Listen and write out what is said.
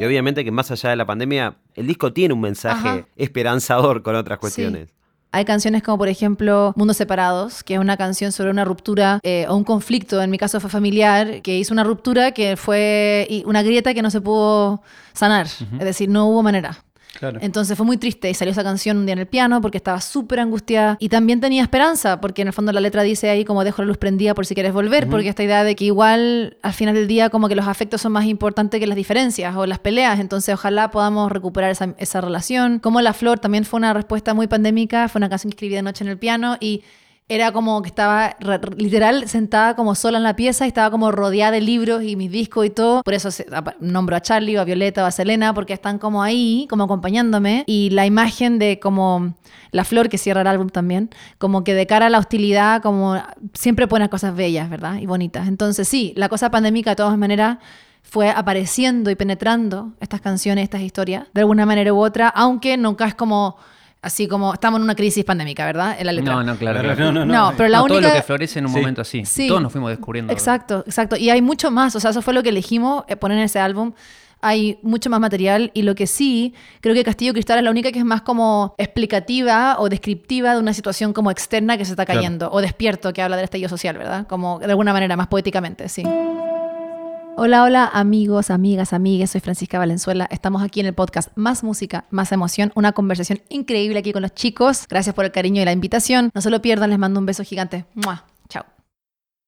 Y obviamente que más allá de la pandemia, el disco tiene un mensaje Ajá. esperanzador con otras cuestiones. Hay canciones como, por ejemplo, Mundos Separados, que es una canción sobre una ruptura eh, o un conflicto, en mi caso fue familiar, que hizo una ruptura que fue una grieta que no se pudo sanar. Es decir, no hubo manera. Claro. Entonces fue muy triste y salió esa canción un día en el piano porque estaba súper angustiada y también tenía esperanza porque en el fondo la letra dice ahí como dejo la luz prendida por si quieres volver porque esta idea de que igual al final del día como que los afectos son más importantes que las diferencias o las peleas entonces ojalá podamos recuperar esa, esa relación como La Flor también fue una respuesta muy pandémica fue una canción que escribí de noche en el piano y era como que estaba literal sentada como sola en la pieza y estaba como rodeada de libros y mis discos y todo. Por eso se- apa- nombro a Charlie o a Violeta o a Selena porque están como ahí, como acompañándome. Y la imagen de como la flor que cierra el álbum también, como que de cara a la hostilidad, como siempre pone cosas bellas, ¿verdad? Y bonitas. Entonces sí, la cosa pandémica de todas maneras fue apareciendo y penetrando estas canciones, estas historias, de alguna manera u otra, aunque nunca es como... Así como estamos en una crisis pandémica, ¿verdad? En la letra. No, no, claro. Claro, claro. no, No, pero la No, única... Todo lo que florece en un Sí. momento así. Sí. Todos nos fuimos descubriendo. Exacto, exacto. Y hay mucho más, o sea, eso fue lo que elegimos eh, poner en ese álbum. Hay mucho más material y lo que sí, creo que Castillo Cristal es la única que es más como explicativa o descriptiva de una situación como externa que se está Claro. cayendo o despierto que habla del estallido social, ¿verdad? Como de alguna manera, más poéticamente, sí. Hola, hola amigos, amigas, amigues, soy Francisca Valenzuela. Estamos aquí en el podcast Más Música, Más Emoción, una conversación increíble aquí con los chicos. Gracias por el cariño y la invitación. No se lo pierdan, les mando un beso gigante. ¡Mua!